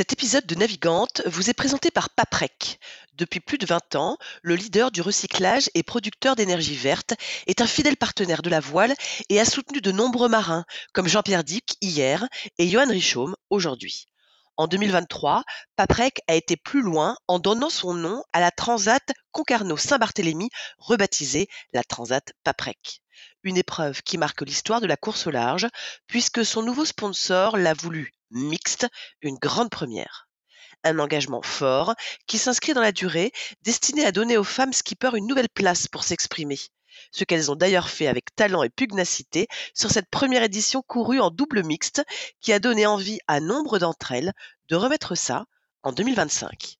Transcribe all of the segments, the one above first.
Cet épisode de Navigante vous est présenté par Paprec. Depuis plus de 20 ans, le leader du recyclage et producteur d'énergie verte est un fidèle partenaire de la voile et a soutenu de nombreux marins, comme Jean-Pierre Dick hier et Johan Richaume aujourd'hui. En 2023, Paprec a été plus loin en donnant son nom à la Transat Concarneau-Saint-Barthélemy, rebaptisée la Transat Paprec. Une épreuve qui marque l'histoire de la course au large, puisque son nouveau sponsor l'a voulu mixte, une grande première. Un engagement fort qui s'inscrit dans la durée, destiné à donner aux femmes skippers une nouvelle place pour s'exprimer. Ce qu'elles ont d'ailleurs fait avec talent et pugnacité sur cette première édition courue en double mixte qui a donné envie à nombre d'entre elles de remettre ça en 2025.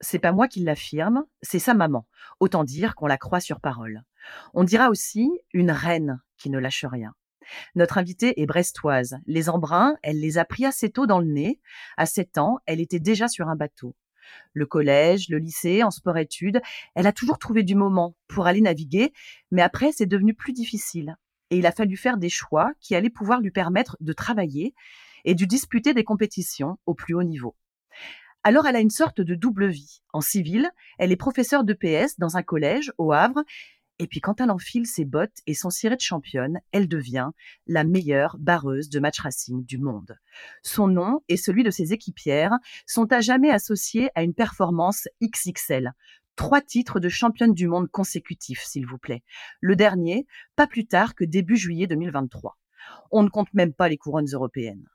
c'est pas moi qui l'affirme, c'est sa maman. Autant dire qu'on la croit sur parole. On dira aussi une reine qui ne lâche rien. Notre invitée est brestoise. Les embruns, elle les a pris assez tôt dans le nez. À 7 ans, elle était déjà sur un bateau. Le collège, le lycée, en sport-études, elle a toujours trouvé du moment pour aller naviguer, mais après, c'est devenu plus difficile. Et il a fallu faire des choix qui allaient pouvoir lui permettre de travailler et de disputer des compétitions au plus haut niveau. Alors elle a une sorte de double vie. En civil, elle est professeure de PS dans un collège au Havre, et puis quand elle enfile ses bottes et son ciré de championne, elle devient la meilleure barreuse de match racing du monde. Son nom et celui de ses équipières sont à jamais associés à une performance XXL. Trois titres de championne du monde consécutifs, s'il vous plaît. Le dernier, pas plus tard que début juillet 2023. On ne compte même pas les couronnes européennes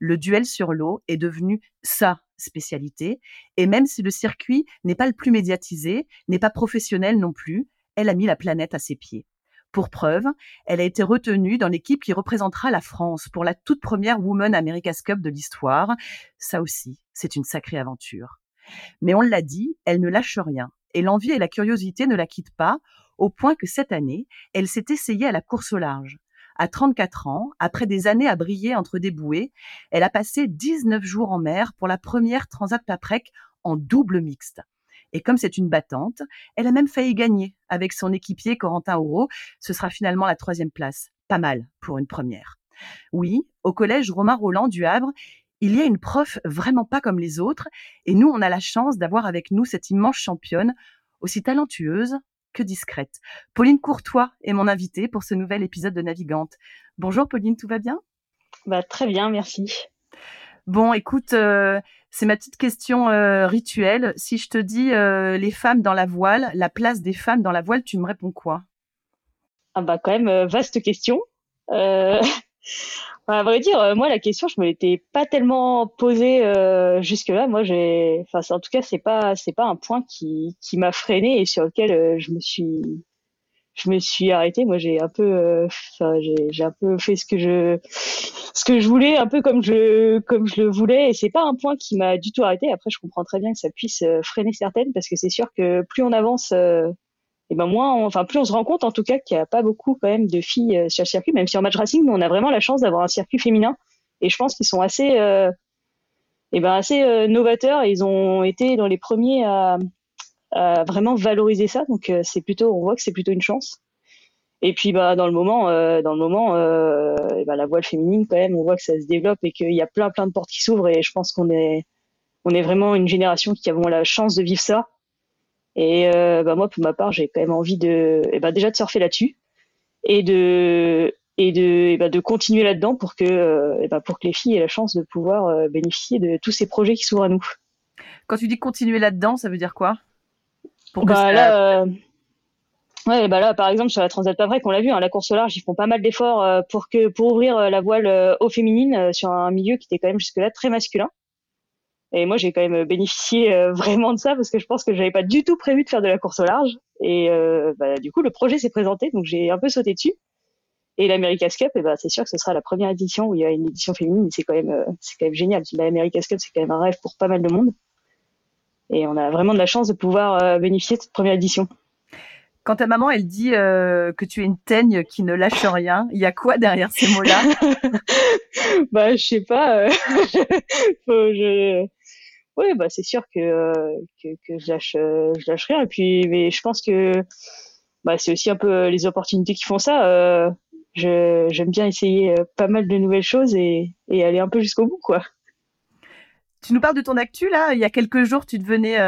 le duel sur l'eau est devenu sa spécialité. Et même si le circuit n'est pas le plus médiatisé, n'est pas professionnel non plus, elle a mis la planète à ses pieds. Pour preuve, elle a été retenue dans l'équipe qui représentera la France pour la toute première Women America's Cup de l'histoire. Ça aussi, c'est une sacrée aventure. Mais on l'a dit, elle ne lâche rien. Et l'envie et la curiosité ne la quittent pas, au point que cette année, elle s'est essayée à la course au large. À 34 ans, après des années à briller entre des bouées, elle a passé 19 jours en mer pour la première Transat Paprec en double mixte. Et comme c'est une battante, elle a même failli gagner avec son équipier Corentin Auro. Ce sera finalement la troisième place. Pas mal pour une première. Oui, au collège Romain Roland du Havre, il y a une prof vraiment pas comme les autres, et nous, on a la chance d'avoir avec nous cette immense championne, aussi talentueuse, que discrète. Pauline Courtois est mon invitée pour ce nouvel épisode de Navigante. Bonjour Pauline, tout va bien? Bah, Très bien, merci. Bon, écoute, euh, c'est ma petite question euh, rituelle. Si je te dis euh, les femmes dans la voile, la place des femmes dans la voile, tu me réponds quoi? Ah bah quand même, vaste question. À vrai dire, euh, moi la question, je me l'étais pas tellement posée euh, jusque-là. Moi, enfin, en tout cas, c'est pas, pas un point qui, qui m'a freiné et sur lequel euh, je me suis, je me suis arrêtée. Moi, j'ai un peu, j'ai, un peu fait ce que je, ce que je voulais, un peu comme je, comme je le voulais. Et c'est pas un point qui m'a du tout arrêté. Après, je comprends très bien que ça puisse freiner certaines parce que c'est sûr que plus on avance et ben moins, enfin plus on se rend compte en tout cas qu'il n'y a pas beaucoup quand même de filles euh, sur le circuit, même si en match racing, on a vraiment la chance d'avoir un circuit féminin. Et je pense qu'ils sont assez, euh, et ben assez euh, novateurs. Ils ont été dans les premiers à, vraiment valoriser ça. Donc c'est plutôt, on voit que c'est plutôt une chance. Et puis bah dans le moment, dans le moment, ben, la voile féminine quand même, on voit que ça se développe et qu'il y a plein plein de portes qui s'ouvrent. Et je pense qu'on est, on est vraiment une génération qui avons la chance de vivre ça et euh, bah moi, pour ma part, j'ai quand même envie de, eh ben déjà de surfer là-dessus et de et de, bah, de continuer là-dedans pour que, bah, pour que les filles aient la chance de pouvoir bénéficier de tous ces projets qui s'ouvrent à nous. Quand tu dis continuer là-dedans, ça veut dire quoi? Pour bah, là, Ouais, bah là, par exemple, sur la Transat Pavrec, on l'a vu, hein, la course au large, ils font pas mal d'efforts euh, pour que pour ouvrir euh, la voile euh, aux féminines sur un milieu qui était quand même jusque-là très masculin. Et moi, j'ai quand même bénéficié vraiment de ça parce que je pense que j'avais pas du tout prévu de faire de la course au large. Et bah, du coup, le projet s'est présenté, donc j'ai un peu sauté dessus. Et l'America's Cup, et bah, c'est sûr que ce sera la première édition où il y a une édition féminine. C'est quand même, c'est quand même génial. L'America's Cup, c'est quand même un rêve pour pas mal de monde. Et on a vraiment de la chance de pouvoir bénéficier de cette première édition. Quand ta maman, elle dit euh, que tu es une teigne qui ne lâche rien, il y a quoi derrière ces mots-là? Bah, je sais pas. Euh, je... Oui, bah, c'est sûr que, euh, que, je, lâche, je lâche rien. Et puis, mais je pense que bah, c'est aussi un peu les opportunités qui font ça. J'aime bien essayer pas mal de nouvelles choses et, et aller un peu jusqu'au bout, quoi. Tu nous parles de ton actu, là. Il y a quelques jours, tu devenais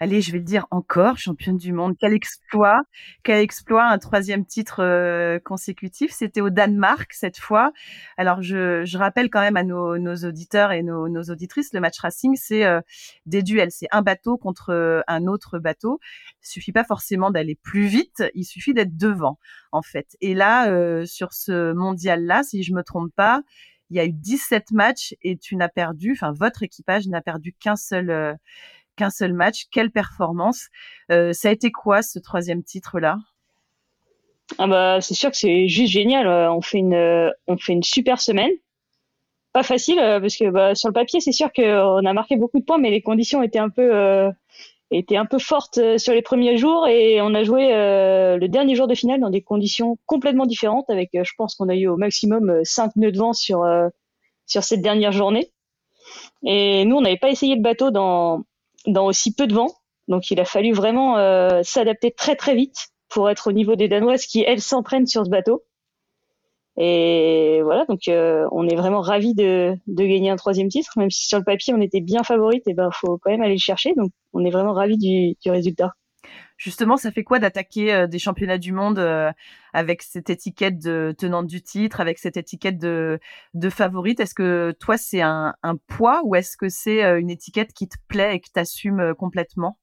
allez, je vais le dire encore, championne du monde. Quel exploit, quel exploit, un troisième titre euh, consécutif. C'était au Danemark cette fois. Alors, je, je rappelle quand même à nos, nos auditeurs et nos, auditrices, le match racing, c'est euh, des duels. C'est un bateau contre euh, un autre bateau. Il suffit pas forcément d'aller plus vite, il suffit d'être devant, en fait. Et là, sur ce mondial-là, si je me trompe pas, il y a eu 17 matchs et tu n'as perdu, enfin, votre équipage n'a perdu qu'un seul qu'un seul match. Quelle performance euh, Ça a été quoi ce troisième titre-là? Ah bah, C'est sûr que c'est juste génial. Euh, on fait, une, euh, on fait une super semaine. Pas facile parce que bah, sur le papier, c'est sûr qu'on a marqué beaucoup de points, mais les conditions étaient un peu, étaient un peu fortes sur les premiers jours et on a joué le dernier jour de finale dans des conditions complètement différentes. Avec, je pense qu'on a eu au maximum 5 nœuds de vent sur, sur cette dernière journée. Et nous, on n'avait pas essayé le bateau dans, dans aussi peu de vent. Donc il a fallu vraiment euh, s'adapter très très vite pour être au niveau des Danoises qui elles s'entraînent sur ce bateau. Et voilà, donc euh, on est vraiment ravis de, gagner un troisième titre, même si sur le papier on était bien favorite, et ben faut quand même aller le chercher. Donc on est vraiment ravis du résultat. Justement, ça fait quoi d'attaquer euh, des championnats du monde euh, avec cette étiquette de tenante du titre, avec cette étiquette de, de favorite? Est-ce que toi, c'est un, un poids ou est-ce que c'est euh, une étiquette qui te plaît et que tu assumes complètement?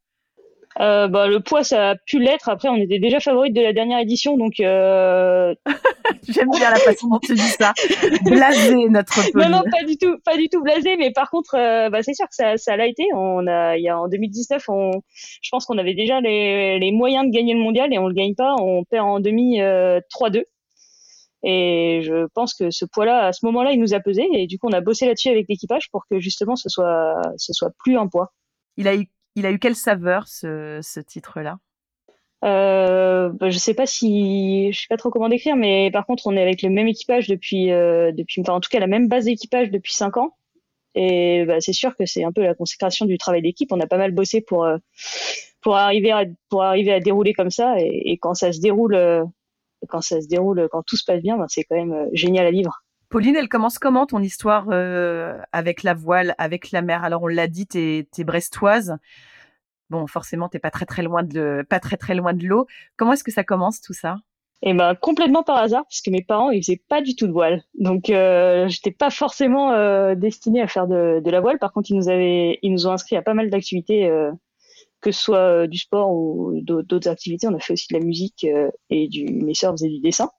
Euh, bah, le poids, ça a pu l'être. Après, on était déjà favorite de la dernière édition, donc. Euh... J'aime bien la façon dont tu dis ça. Blasé notre. Non, non, pas du tout, pas du tout blasé, mais par contre, euh, bah, c'est sûr que ça, ça l'a été. On a, il y a en 2019, on, je pense qu'on avait déjà les, les moyens de gagner le mondial et on le gagne pas. On perd en demi 3-2. Euh, et je pense que ce poids-là, à ce moment-là, il nous a pesé. Et du coup, on a bossé là-dessus avec l'équipage pour que justement, ce soit, ce soit plus un poids. Il a eu il a eu quelle saveur ce, titre-là? Euh, bah, je sais pas si je sais pas trop comment décrire, mais par contre on est avec le même équipage depuis euh, enfin en tout cas la même base d'équipage depuis cinq ans. Et bah, c'est sûr que c'est un peu la consécration du travail d'équipe. On a pas mal bossé pour euh, pour arriver à pour arriver à dérouler comme ça. Et, quand ça se déroule euh, quand ça se déroule quand tout se passe bien, bah, c'est quand même génial à vivre. Pauline, elle commence comment ton histoire euh, avec la voile, avec la mer? Alors on l'a dit, t'es es brestoise. Bon, forcément, t'es pas très très loin de pas très très loin de l'eau. Comment est-ce que ça commence tout ça? Eh ben complètement par hasard, parce que mes parents ils faisaient pas du tout de voile, donc euh, j'étais pas forcément euh, destinée à faire de, de, la voile. Par contre, ils nous avaient ils nous ont inscrit à pas mal d'activités, euh, que ce soit du sport ou d'autres activités. On a fait aussi de la musique et du mes sœurs faisaient du dessin.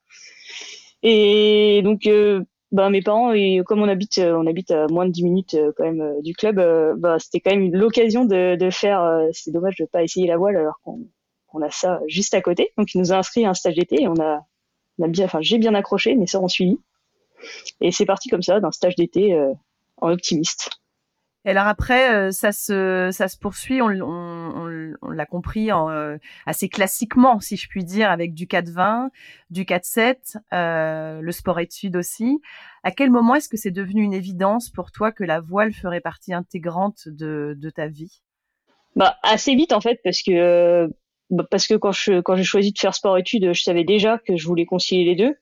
Et donc bah, mes parents, comme on habite, euh, on habite à moins de 10 minutes euh, quand même euh, du club, bah, c'était quand même l'occasion de, de faire. c'est dommage de pas essayer la voile alors qu'on on a ça juste à côté. Donc, il nous a inscrit à un stage d'été et on a, on a bien, enfin, j'ai bien accroché, mes sœurs ont suivi. Et c'est parti comme ça, d'un stage d'été en optimiste. Et alors après, euh, ça se ça se poursuit. On, l'a compris en, euh, assez classiquement, si je puis dire, avec du 4-20, du 4-7, euh, le sport études aussi. À quel moment est-ce que c'est devenu une évidence pour toi que la voile ferait partie intégrante de, de ta vie? Bah assez vite en fait, parce que bah, parce que quand je quand j'ai choisi de faire sport études, je savais déjà que je voulais concilier les deux.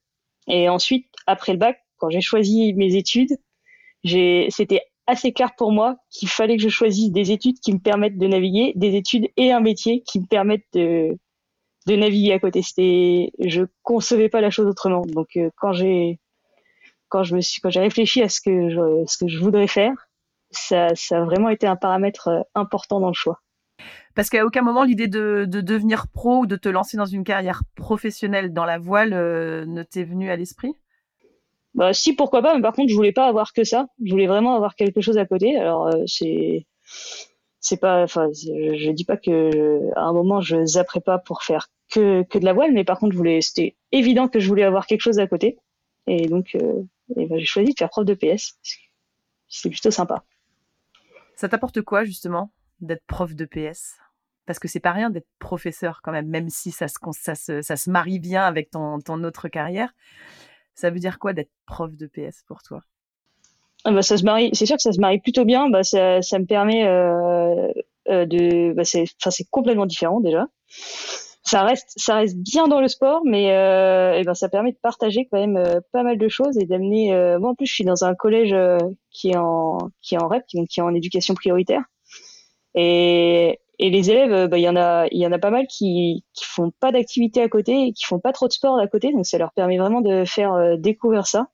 Et ensuite, après le bac, quand j'ai choisi mes études, c'était assez clair pour moi qu'il fallait que je choisisse des études qui me permettent de naviguer, des études et un métier qui me permettent de, de naviguer à côté. C'était, je concevais pas la chose autrement. Donc quand j'ai quand je me suis quand j'ai réfléchi à ce que je, ce que je voudrais faire, ça, ça a vraiment été un paramètre important dans le choix. Parce qu'à aucun moment l'idée de, de, devenir pro ou de te lancer dans une carrière professionnelle dans la voile ne t'est venue à l'esprit? Bah si, pourquoi pas, mais par contre, je voulais pas avoir que ça. Je voulais vraiment avoir quelque chose à côté. Alors euh, c'est c'est pas, enfin, je, dis pas que à un moment je zapperais pas pour faire que que de la voile, mais par contre, je voulais, c'était évident que je voulais avoir quelque chose à côté. Et donc, euh, ben, j'ai choisi de faire prof de PS. C'est plutôt sympa. Ça t'apporte quoi justement d'être prof de PS parce que c'est pas rien d'être professeur quand même, même si ça se, ça se, ça se marie bien avec ton, ton autre carrière. Ça veut dire quoi d'être prof de PS pour toi? Ah bah, ça se marie, c'est sûr que ça se marie plutôt bien. Bah, ça, ça me permet euh, euh de, bah, c'est, enfin c'est complètement différent déjà. Ça reste, ça reste bien dans le sport, mais euh, ben ça permet de partager quand même pas mal de choses et d'amener. Moi en plus, je suis dans un collège qui est en qui en REP, donc qui est en éducation prioritaire. Et et les élèves, euh, bah, il y en a, il y en a pas mal qui qui font pas d'activité à côté et qui font pas trop de sport à côté, donc ça leur permet vraiment de faire euh, découvrir ça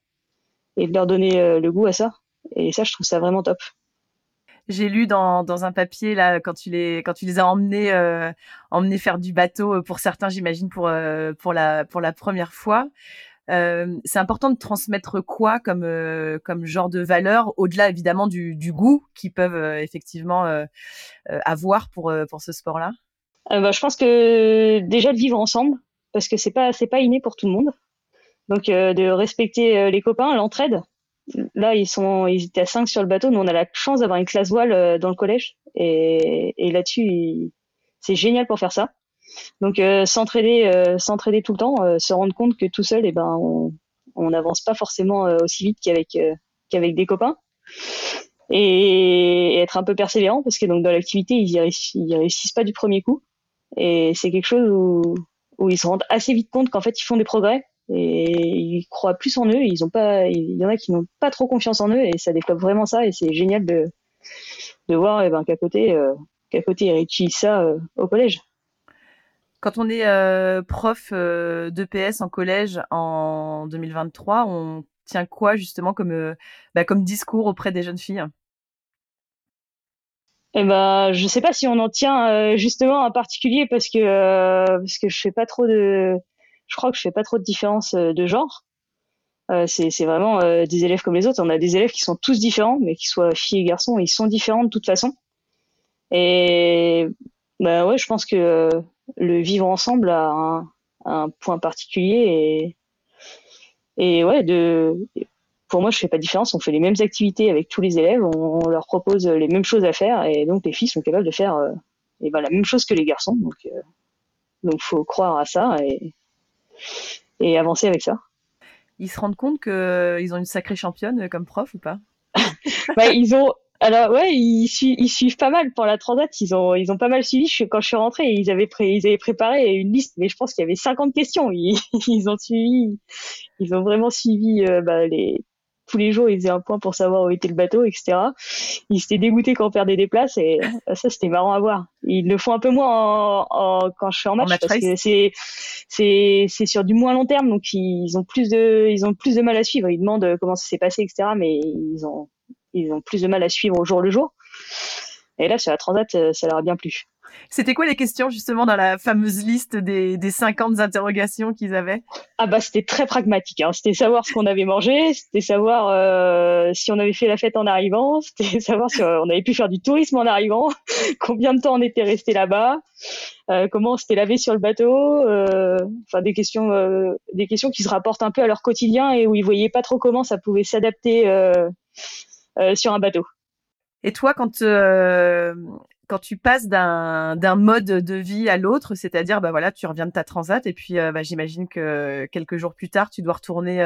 et de leur donner euh, le goût à ça. Et ça, je trouve ça vraiment top. J'ai lu dans, un papier là quand tu les quand tu les as emmenés emmenés faire du bateau pour certains, j'imagine pour pour la pour la première fois. Euh, c'est important de transmettre quoi comme euh, comme genre de valeur au-delà évidemment du, goût qu'ils peuvent euh, effectivement avoir pour ce sport-là? Bah, je pense que déjà de vivre ensemble parce que c'est pas c'est pas inné pour tout le monde. Donc de respecter les copains, l'entraide. Là ils sont ils étaient à 5 sur le bateau, nous on a la chance d'avoir une classe voile dans le collège et là-dessus c'est génial pour faire ça. Donc euh, s'entraider, euh, s'entraider tout le temps, euh, se rendre compte que tout seul, eh ben, on n'avance pas forcément aussi vite qu'avec qu'avec des copains. Et, être un peu persévérant parce que donc dans l'activité ils, y réussissent, pas du premier coup et c'est quelque chose où, où ils se rendent assez vite compte qu'en fait ils font des progrès et ils croient plus en eux. Ils ont pas, il y en a qui n'ont pas trop confiance en eux et ça développe vraiment ça et c'est génial de de voir eh ben, qu'à côté qu'à côté ils réutilisent ça au collège. Quand on est euh, prof euh, d'EPS en collège en 2023, on tient quoi justement comme, euh, bah, comme discours auprès des jeunes filles? Eh ben, je sais pas si on en tient euh, justement en particulier parce que parce que je fais pas trop de, je crois que je fais pas trop de différence de genre. c'est c'est vraiment des élèves comme les autres. On a des élèves qui sont tous différents, mais qui soient filles et garçons, ils sont différents de toute façon. Et bah ouais, je pense que le vivre ensemble a un, un point particulier et, et ouais, de, pour moi, je fais pas de différence. On fait les mêmes activités avec tous les élèves, on, leur propose les mêmes choses à faire et donc les filles sont capables de faire euh, et ben, la même chose que les garçons. Donc, euh, donc faut croire à ça et, et avancer avec ça. Ils se rendent compte qu'ils ont une sacrée championne comme prof ou pas? Bah, ils ont alors ouais, ils, ils, suivent pas mal pour la transat. Ils ont ils ont pas mal suivi. Je, quand je suis rentrée, ils avaient ils avaient préparé une liste, mais je pense qu'il y avait 50 questions. Ils, ils ont suivi, ils ont vraiment suivi euh, bah, les tous les jours. Ils faisaient un point pour savoir où était le bateau, etc. Ils s'étaient dégoûtés quand on perdait des places et euh, ça c'était marrant à voir. Ils le font un peu moins en, quand je suis en match, parce que c'est c'est c'est sur du moins long terme, donc ils ont plus de ils ont plus de mal à suivre. Ils demandent comment ça s'est passé, etc. Mais ils ont ils ont plus de mal à suivre au jour le jour. Et là, sur la Transat, euh, ça leur a bien plu. C'était quoi les questions justement dans la fameuse liste des, des 50 interrogations qu'ils avaient? Ah bah c'était très pragmatique. Hein. C'était savoir ce qu'on avait mangé, c'était savoir euh, si on avait fait la fête en arrivant, c'était savoir si on avait pu faire du tourisme en arrivant, combien de temps on était resté là-bas, euh, comment on s'était lavé sur le bateau. Euh, enfin des questions, euh, des questions qui se rapportent un peu à leur quotidien et où ils voyaient pas trop comment ça pouvait s'adapter euh, euh, sur un bateau. Et toi, quand euh, quand tu passes d'un mode de vie à l'autre, c'est-à-dire bah voilà, tu reviens de ta transat et puis euh, bah, j'imagine que quelques jours plus tard, tu dois retourner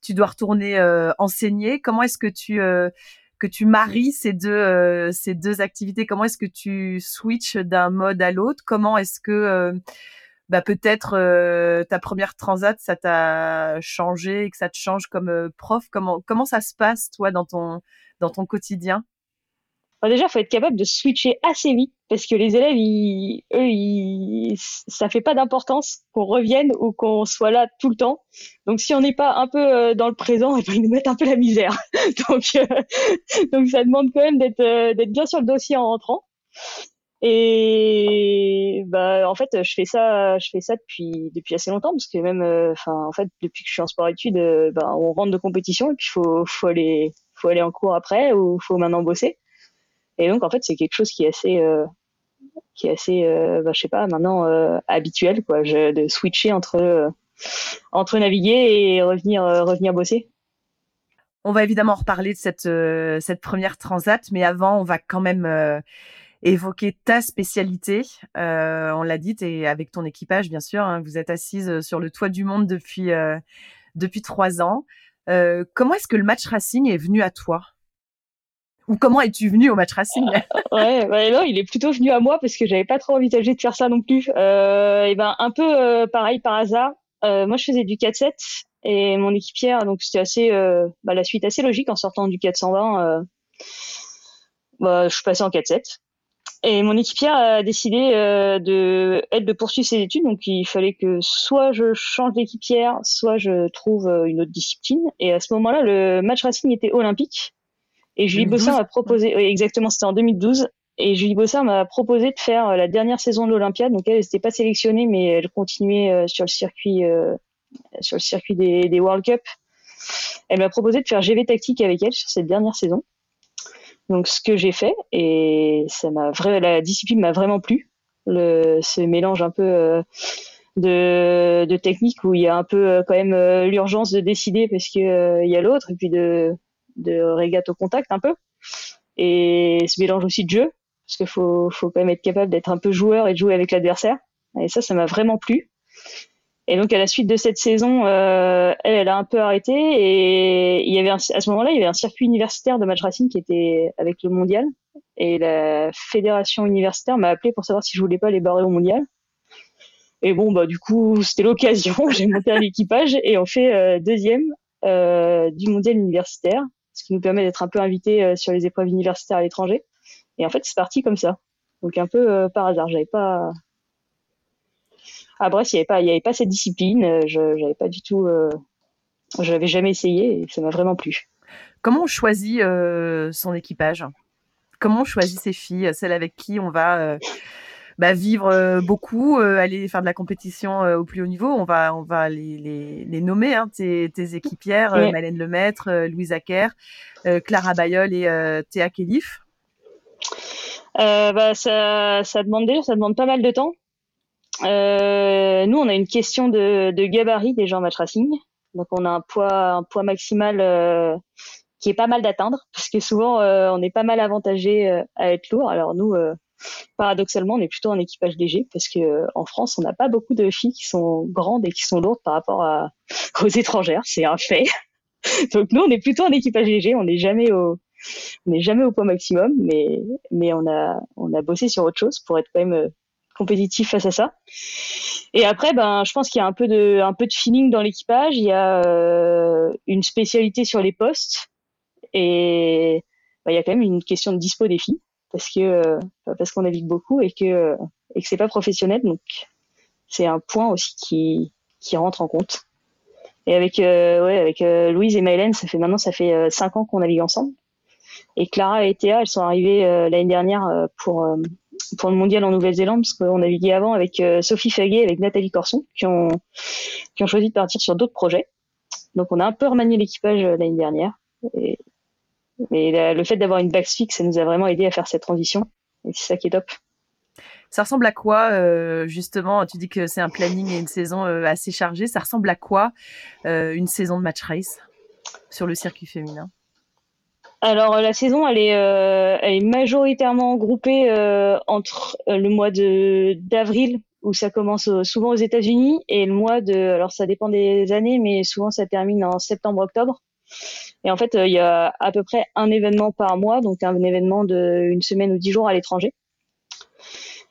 tu dois retourner enseigner. Comment est-ce que tu que tu maries ces deux ces deux activités? Comment est-ce que tu switches d'un mode à l'autre? Comment est-ce que bah peut-être euh, ta première transat ça t'a changé et que ça te change comme euh, prof? Comment comment ça se passe toi dans ton dans ton quotidien? Déjà, il faut être capable de switcher assez vite parce que les élèves, ils, eux, ils, ça fait pas d'importance qu'on revienne ou qu'on soit là tout le temps. Donc, si on n'est pas un peu euh, dans le présent, eh ben, ils nous mettent un peu la misère. donc, euh, donc, ça demande quand même d'être d'être bien sur le dossier en rentrant. Et bah en fait je fais ça je fais ça depuis depuis assez longtemps parce que même enfin en fait depuis que je suis en sport études bah, on rentre de compétition et puis faut faut aller faut aller en cours après ou faut maintenant bosser et donc en fait c'est quelque chose qui est assez qui est assez, euh, bah, je sais pas, maintenant euh, habituel, quoi, de switcher entre euh, entre naviguer et revenir revenir bosser. On va évidemment reparler de cette cette première transat, mais avant, on va quand même évoquer ta spécialité. on l'a dit, et avec ton équipage, bien sûr. Hein, vous êtes assise sur le toit du monde depuis depuis trois ans. comment est-ce que le match racing est venu à toi? Ou comment es-tu venu au match racing? Ouais, non, il est plutôt venu à moi parce que j'avais pas trop envisagé de faire ça non plus. Euh, et ben un peu euh, pareil par hasard. Euh, moi, je faisais du 4-7 et mon équipière, donc c'était assez euh, bah, la suite assez logique en sortant du 420. Euh, bah, je suis passée en 4-7. Et mon équipière a décidé de être de poursuivre ses études, donc il fallait que soit je change d'équipière, soit je trouve une autre discipline. Et à ce moment-là, le match racing était olympique. Et Julie Bossard m'a proposé, exactement, c'était en 2012. Et Julie Bossard m'a proposé de faire euh, la dernière saison de l'Olympiade. Donc elle n'était pas sélectionnée, mais elle continuait euh, sur le circuit, euh, sur le circuit des, des World Cup. Elle m'a proposé de faire GV tactique avec elle sur cette dernière saison. Donc ce que j'ai fait et ça m'a vrai, la discipline m'a vraiment plu. Le, ce mélange un peu de, de technique où il y a un peu quand même l'urgence de décider parce que il y a l'autre et puis de de régate au contact un peu. Et ce mélange aussi de jeu, parce qu'il faut, faut quand même être capable d'être un peu joueur et de jouer avec l'adversaire. Et ça, ça m'a vraiment plu. Et donc à la suite de cette saison, euh, elle, elle a un peu arrêté et il y avait à ce moment-là, il y avait un circuit universitaire de match racing qui était avec le mondial et la fédération universitaire m'a appelé pour savoir si je voulais pas les barrer au mondial. Et bon bah du coup c'était l'occasion, j'ai monté à l'équipage et on fait euh, deuxième euh, du mondial universitaire ce qui nous permet d'être un peu invités euh, sur les épreuves universitaires à l'étranger. Et en fait, c'est parti comme ça. Donc un peu par hasard. J'avais pas à Brest, il n'y avait pas, il y avait pas cette discipline. Euh, je n'avais pas du tout, je l'avais jamais essayé et ça m'a vraiment plu. Comment on choisit son équipage? Comment on choisit ses filles, celles avec qui on va bah, vivre euh, beaucoup, euh, aller faire de la compétition euh, au plus haut niveau? On va, on va les, les, les nommer, hein, tes, tes équipières, oui. Malène Lemaître, Louise Acker, Clara Bayol et Théa Kélif. bah, ça, ça demande déjà, ça demande pas mal de temps. Nous, on a une question de, de gabarit déjà en match racing. Donc, on a un poids, un poids maximal qui est pas mal d'atteindre parce que souvent, on est pas mal avantagé à être lourd. Alors, nous, paradoxalement, on est plutôt un équipage léger parce que euh, en France, on n'a pas beaucoup de filles qui sont grandes et qui sont lourdes par rapport à, aux étrangères. C'est un fait. Donc nous, on est plutôt un équipage léger. On n'est jamais au, on n'est jamais au poids maximum, mais mais on a on a bossé sur autre chose pour être quand même euh, compétitif face à ça. Et après, ben, je pense qu'il y a un peu de un peu de feeling dans l'équipage. Il y a euh, une spécialité sur les postes et ben, il y a quand même une question de dispo des filles parce que euh, parce qu'on navigue beaucoup et que et que c'est pas professionnel donc c'est un point aussi qui qui rentre en compte et avec euh, ouais avec euh, Louise et Maëlène ça fait maintenant ça fait cinq ans qu'on navigue ensemble et Clara et Théa elles sont arrivées l'année dernière pour pour le mondial en Nouvelle-Zélande parce qu'on naviguait avant avec Sophie Faguet et avec Nathalie Corson qui ont qui ont choisi de partir sur d'autres projets donc on a un peu remanié l'équipage l'année dernière mais le fait d'avoir une base fixe, ça nous a vraiment aidé à faire cette transition. Et c'est ça qui est top. Ça ressemble à quoi, euh, justement Tu dis que c'est un planning et une saison euh, assez chargée. Ça ressemble à quoi euh, une saison de match race sur le circuit féminin? Alors la saison, elle est, est majoritairement groupée entre le mois de d'avril où ça commence souvent aux États-Unis et le mois de, alors ça dépend des années, mais souvent ça termine en septembre-octobre. Et en fait, euh, il y a à peu près un événement par mois, donc un événement de une semaine ou dix jours à l'étranger.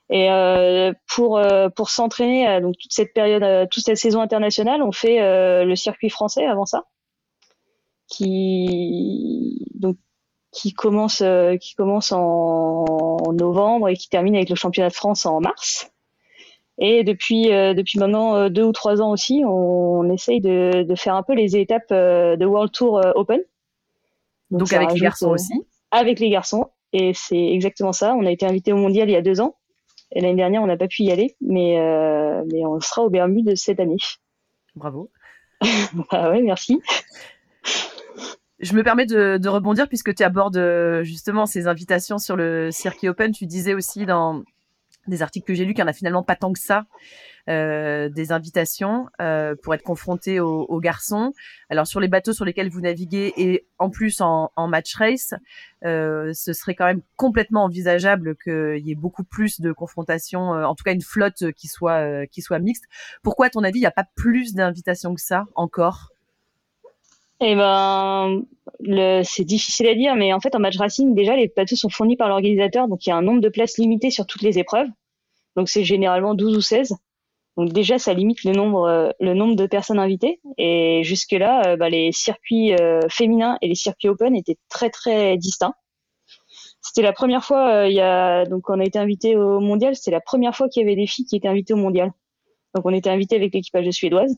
Et euh, pour euh, pour s'entraîner donc toute cette période, toute cette saison internationale, on fait le circuit français avant ça, qui donc qui commence, qui commence en, novembre et qui termine avec le championnat de France en mars. Et depuis, depuis maintenant deux ou trois ans aussi, on, essaye de, de, faire un peu les étapes de World Tour Open. Donc, avec les garçons aussi Avec les garçons. Et c'est exactement ça. On a été invité au mondial il y a deux ans. Et l'année dernière, on n'a pas pu y aller, mais, euh, mais on sera au Bermudes cette année. Bravo. bah ouais, merci. Je me permets de, de rebondir puisque tu abordes euh, justement ces invitations sur le circuit open. Tu disais aussi dans des articles que j'ai lus qu'il n'y en a finalement pas tant que ça euh, des invitations euh, pour être confronté aux, garçons. Alors sur les bateaux sur lesquels vous naviguez et en plus en, match race, euh, ce serait quand même complètement envisageable qu'il y ait beaucoup plus de confrontations, en tout cas une flotte qui soit qui soit mixte. Pourquoi à ton avis il n'y a pas plus d'invitations que ça encore eh ben, c'est difficile à dire, mais en fait, en match racing, déjà, les bateaux sont fournis par l'organisateur, donc il y a un nombre de places limité sur toutes les épreuves. Donc c'est généralement 12 ou 16. Donc déjà, ça limite le nombre, euh, le nombre de personnes invitées. Et jusque-là, euh, bah, les circuits euh, féminins et les circuits open étaient très très distincts. C'était la première fois, il y a donc on a été invité au mondial. C'était la première fois qu'il y avait des filles qui étaient invitées au mondial. Donc on était invité avec l'équipage suédoise.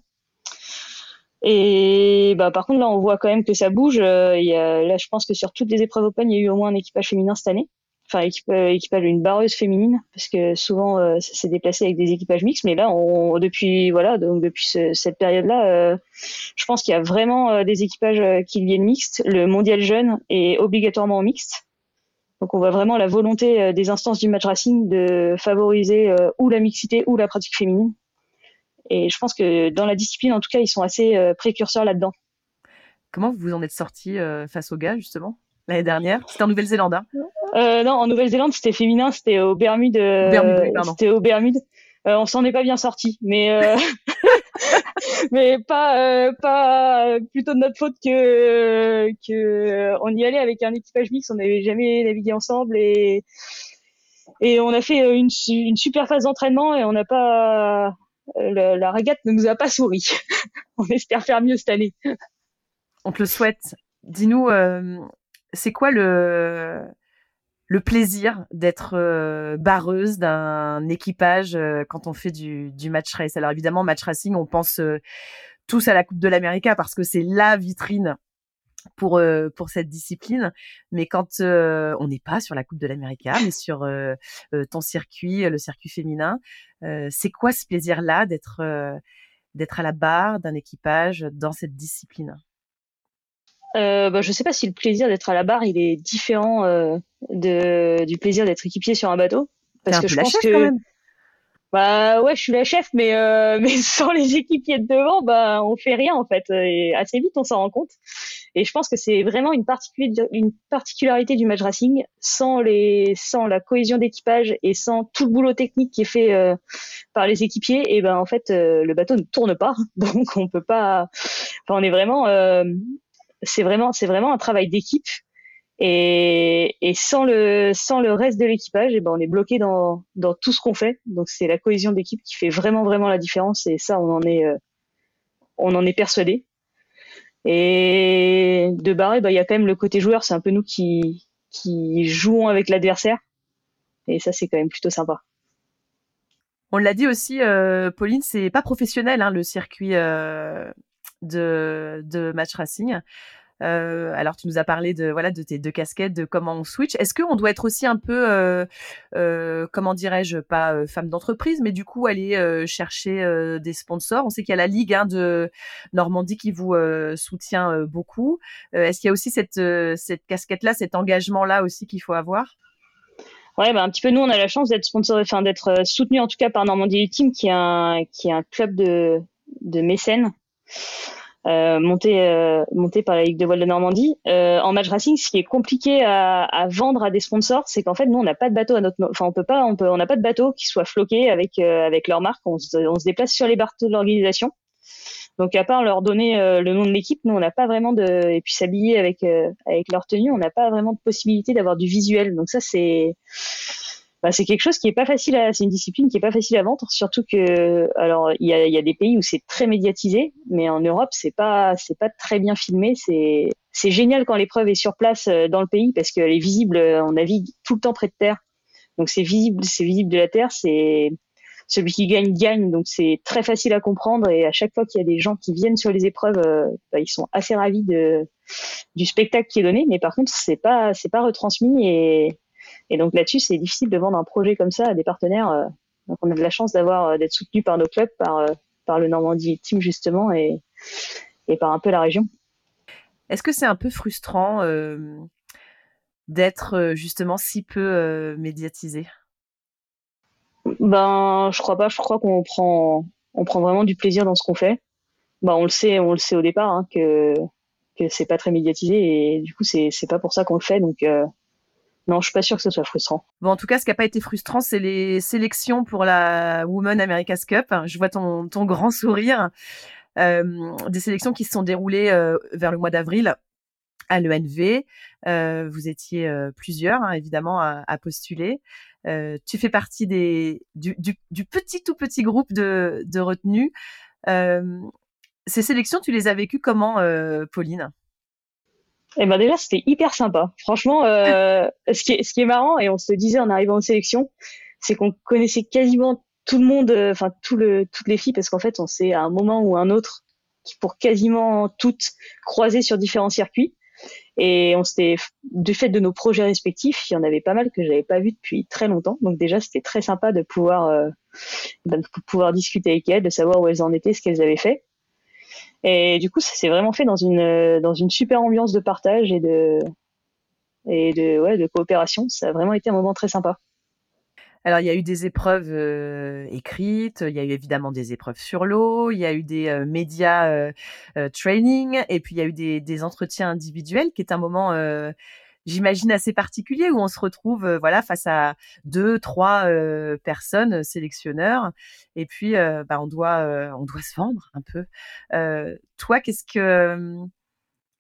Et bah par contre là, on voit quand même que ça bouge. Y a, là, je pense que sur toutes les épreuves open, il y a eu au moins un équipage féminin cette année. Enfin euh, équipage d'une barreuse féminine parce que souvent euh, ça s'est déplacé avec des équipages mixtes mais là on, depuis voilà donc depuis cette période là euh, je pense qu'il y a vraiment des équipages qui viennent mixtes. Le mondial jeune est obligatoirement mixte. Donc on voit vraiment la volonté des instances du match racing de favoriser ou la mixité ou la pratique féminine et je pense que dans la discipline en tout cas ils sont assez précurseurs là-dedans comment vous en êtes sorti face aux gars justement l'année dernière? C'était en Nouvelle-Zélande. Hein? Euh, non, en Nouvelle-Zélande, c'était féminin, c'était au Bermude. Euh, c'était au Bermude. Euh, on s'en est pas bien sorti, mais euh, mais pas pas plutôt de notre faute que que on y allait avec un équipage mix, on n'avait jamais navigué ensemble et et on a fait une, une super phase d'entraînement et on n'a pas la, la, régate ne nous a pas souri. on espère faire mieux cette année. On te le souhaite. Dis-nous, c'est quoi le plaisir d'être euh, barreuse d'un équipage euh, quand on fait du, du, match race? Alors évidemment, match racing, on pense euh, tous à la Coupe de l'Amérique parce que c'est la vitrine pour pour cette discipline. Mais quand on n'est pas sur la Coupe de l'Amérique, mais sur ton circuit, le circuit féminin, c'est quoi ce plaisir-là d'être d'être à la barre d'un équipage dans cette discipline? Euh, bah, je sais pas si le plaisir d'être à la barre il est différent euh, de, du plaisir d'être équipier sur un bateau. Parce que je pense que. Quand même. Bah ouais, je suis la chef, mais euh, mais sans les équipiers de devant, bah on fait rien en fait. Et assez vite, on s'en rend compte. Et je pense que c'est vraiment une, particularité du match racing. Sans la cohésion d'équipage et sans tout le boulot technique qui est fait euh, par les équipiers, et ben en fait euh, le bateau ne tourne pas. Donc on peut pas. Enfin, on est vraiment c'est vraiment, c'est vraiment un travail d'équipe. Et, sans le reste de l'équipage, eh ben on est bloqué dans tout ce qu'on fait. Donc c'est la cohésion d'équipe qui fait vraiment vraiment la différence. Et ça, euh, on en est persuadé. Et de barrer, bah, il y a quand même le côté joueur. C'est un peu nous qui qui jouons avec l'adversaire. Et ça, c'est quand même plutôt sympa. On l'a dit aussi, euh, Pauline, c'est pas professionnel hein, le circuit euh, de, de match racing. Euh, alors, tu nous as parlé de voilà de tes deux casquettes, de comment on switch. Est-ce qu'on doit être aussi un peu, euh, euh, comment dirais-je, pas euh, femme d'entreprise, mais du coup aller euh, chercher euh, des sponsors? On sait qu'il y a la Ligue hein, de Normandie qui vous soutient beaucoup. Est-ce qu'il y a aussi cette, cette casquette-là, cet engagement-là aussi qu'il faut avoir? Ouais, bah, un petit peu. Nous, on a la chance d'être sponsor, enfin d'être soutenu en tout cas par Normandie Ultime, qui est un qui est un club de de mécènes euh, monté, euh, monté par la Ligue de voile de Normandie. Euh, en match racing, ce qui est compliqué à, vendre à des sponsors, c'est qu'en fait, nous, on n'a pas de bateau à notre, enfin, on peut pas, on peut, on n'a pas de bateau qui soit floqué avec euh, avec leur marque. On se, déplace sur les bateaux de l'organisation. Donc, à part leur donner euh, le nom de l'équipe, nous, on n'a pas vraiment de, et puis s'habiller avec avec leur tenue, on n'a pas vraiment de possibilité d'avoir du visuel. Donc ça, c'est bah, c'est quelque chose qui est pas facile à, c'est une discipline qui est pas facile à vendre, surtout que, alors, il y a, des pays où c'est très médiatisé, mais en Europe, c'est pas, c'est pas très bien filmé, c'est, c'est génial quand l'épreuve est sur place dans le pays parce qu'elle est visible, on navigue tout le temps près de terre. Donc c'est visible, c'est visible de la terre, c'est celui qui gagne gagne, donc c'est très facile à comprendre et à chaque fois qu'il y a des gens qui viennent sur les épreuves, bah, ils sont assez ravis de du spectacle qui est donné, mais par contre c'est pas c'est pas retransmis et et donc là-dessus c'est difficile de vendre un projet comme ça à des partenaires. donc on a de la chance d'avoir d'être soutenu par nos clubs, par par le Normandie Team justement et et par un peu la région. Est-ce que c'est un peu frustrant d'être justement si peu médiatisé? Ben, je crois pas. Je crois qu'on prend, on prend vraiment du plaisir dans ce qu'on fait. Ben, on le sait, on le sait au départ hein, que que c'est pas très médiatisé et du coup c'est c'est pas pour ça qu'on le fait. Donc non, je suis pas sûre que ce soit frustrant. Bon, en tout cas, ce qui n'a pas été frustrant, c'est les sélections pour la Women America's Cup. Je vois ton, ton grand sourire. Euh, des sélections qui se sont déroulées euh, vers le mois d'avril à l'ENV. Euh, vous étiez plusieurs, hein, évidemment, à, postuler. Tu fais partie des, du, du, petit tout petit groupe de, de ces sélections, tu les as vécues comment, Pauline? Eh ben déjà, c'était hyper sympa. Franchement, ce, qui est, ce qui est marrant, et on se disait en arrivant en sélection, c'est qu'on connaissait quasiment tout le monde, euh, enfin tout le, toutes les filles, parce qu'en fait, on s'est à un moment ou un autre, pour quasiment toutes, croisées sur différents circuits. Et on s'était, du fait de nos projets respectifs, il y en avait pas mal que j'avais pas vu depuis très longtemps. Donc déjà, c'était très sympa de pouvoir, euh, de pouvoir discuter avec elles, de savoir où elles en étaient, ce qu'elles avaient fait. Et du coup, ça s'est vraiment fait dans une, dans une super ambiance de partage et de, et de, ouais, de coopération. Ça a vraiment été un moment très sympa. Alors, il y a eu des épreuves écrites, il y a eu évidemment des épreuves sur l'eau, il y a eu des médias training, et puis il y a eu des, des, entretiens individuels, qui est un moment, j'imagine, assez particulier où on se retrouve, voilà, face à deux, trois personnes sélectionneurs, et puis bah, on doit, on doit se vendre un peu. toi, qu'est-ce que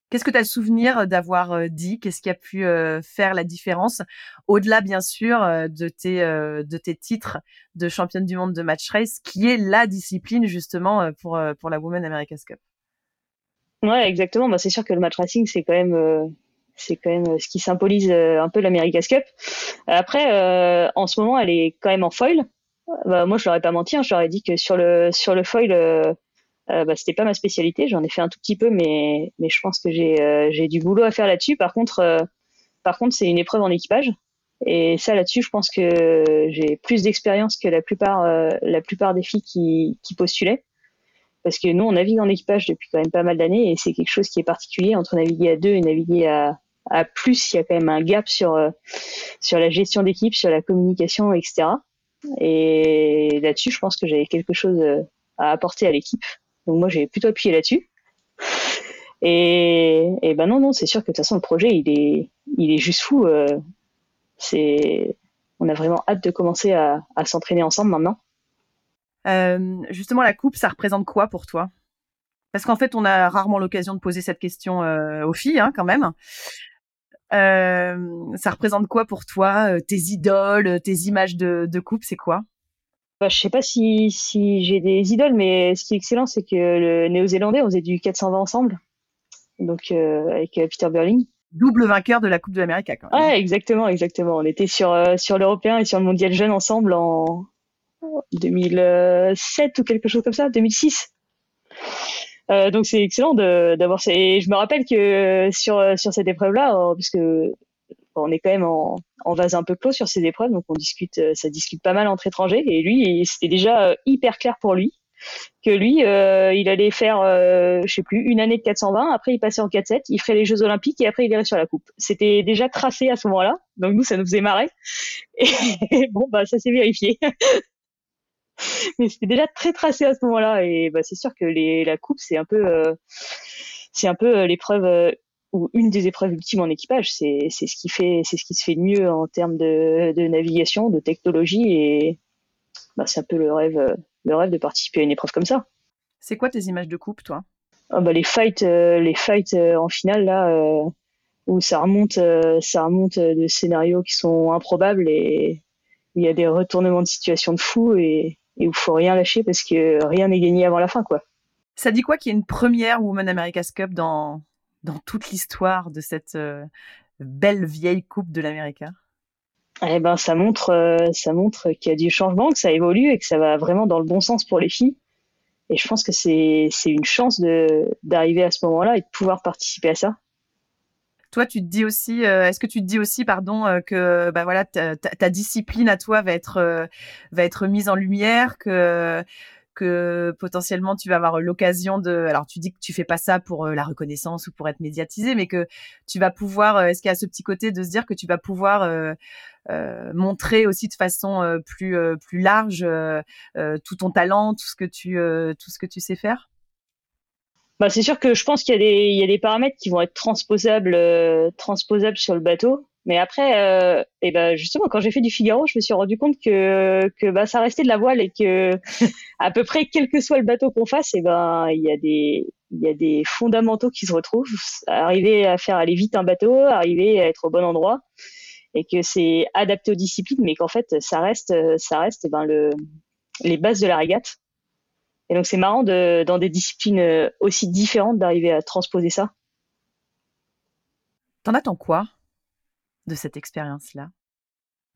Qu'est-ce que tu as le souvenir d'avoir dit? Qu'est-ce qui a pu faire la différence? Au-delà, bien sûr, de tes, de tes titres de championne du monde de match race, qui est la discipline justement pour, pour la Women America's Cup? Ouais, exactement. Bah, c'est sûr que le match racing, c'est quand même, c'est quand même ce qui symbolise un peu l'America's Cup. Après, en ce moment, elle est quand même en foil. Bah, moi, je leur ai pas menti. Hein. je leur ai dit que sur le, sur le foil, euh, bah, c'était pas ma spécialité. J'en ai fait un tout petit peu, mais, mais je pense que j'ai euh, du boulot à faire là-dessus. Par contre, euh, contre, c'est une épreuve en équipage. Et ça, là-dessus, je pense que j'ai plus d'expérience que la plupart, la plupart des filles qui, qui postulaient. Parce que nous, on navigue en équipage depuis quand même pas mal d'années et c'est quelque chose qui est particulier entre naviguer à deux et naviguer à, à plus. Il y a quand même un gap sur, sur la gestion d'équipe, sur la communication, etc. Et là-dessus, je pense que j'avais quelque chose à apporter à l'équipe. Donc moi, j'ai plutôt appuyé là-dessus. Et, ben non, non, c'est sûr que de toute façon, le projet, il est, il est juste fou. Euh, c'est, on a vraiment hâte de commencer à, s'entraîner ensemble maintenant. Euh, justement, la coupe, ça représente quoi pour toi? Parce qu'en fait, on a rarement l'occasion de poser cette question euh, aux filles, hein, quand même. Euh, ça représente quoi pour toi euh, Tes idoles, tes images de, de coupe, c'est quoi? Bah, je sais pas si, si j'ai des idoles, mais ce qui est excellent, c'est que le néo-zélandais, on faisait du 420 ensemble, donc euh, avec euh, Peter Burling. Double vainqueur de la Coupe de l'Amérique, quand même. Ouais, exactement, exactement. On était sur, euh, sur l'Européen et sur le Mondial Jeune ensemble en 2007 ou quelque chose comme ça, 2006. Euh, donc c'est excellent d'avoir ça. Et je me rappelle que sur, sur cette épreuve-là, parce que on est quand même en, vase un peu clos sur ces épreuves, donc on discute, euh, ça discute pas mal entre étrangers. Et lui, c'était déjà euh, hyper clair pour lui que lui, euh, il allait faire, je sais plus, une année de 420. Après, il passait en 4-7, il ferait les Jeux Olympiques et après, il irait sur la coupe. C'était déjà tracé à ce moment-là, donc nous, ça nous faisait marrer. Et bon, bah, ça s'est vérifié. Mais c'était déjà très tracé à ce moment-là, et bah, c'est sûr que les, la coupe, c'est un peu, c'est un peu l'épreuve ou une des épreuves ultimes en équipage. C'est c'est ce qui fait c'est ce qui se fait de mieux en termes de, de navigation, de technologie et bah, c'est un peu le rêve le rêve de participer à une épreuve comme ça. C'est quoi tes images de coupe, toi? Ah bah, les fights euh, les fights euh, en finale là euh, où ça remonte ça remonte de scénarios qui sont improbables et il y a des retournements de situation de fou et, et où faut rien lâcher parce que rien n'est gagné avant la fin quoi. Ça dit quoi qu'il y ait une première Women America's Cup dans dans toute l'histoire de cette belle vieille coupe de l'Amérique? Eh ben, ça montre, ça montre qu'il y a du changement, que ça évolue et que ça va vraiment dans le bon sens pour les filles. Et je pense que c'est une chance d'arriver à ce moment-là et de pouvoir participer à ça. Toi, tu te dis aussi, euh, est-ce que tu te dis aussi, pardon, euh, que bah voilà, ta, discipline à toi va être euh, va être mise en lumière, que que potentiellement tu vas avoir l'occasion de. Alors, tu dis que tu fais pas ça pour la reconnaissance ou pour être médiatisé, mais que tu vas pouvoir. Est-ce qu'il y a ce petit côté de se dire que tu vas pouvoir montrer aussi de façon plus plus large tout ton talent, tout ce que tu tout ce que tu sais faire? Bah, c'est sûr que je pense qu'il y a des, il y a des paramètres qui vont être transposables, euh, transposables sur le bateau. Mais après, euh, et ben justement, quand j'ai fait du Figaro, je me suis rendu compte que, que bah, ça restait de la voile et que à peu près quel que soit le bateau qu'on fasse, et ben il y a des, il y a des fondamentaux qui se retrouvent. Arriver à faire aller vite un bateau, arriver à être au bon endroit, et que c'est adapté aux disciplines, mais qu'en fait ça reste, ça reste, et ben le, les bases de la régate. Et donc c'est marrant de, dans des disciplines euh, aussi différentes d'arriver à transposer ça. T'en attends quoi de cette expérience-là?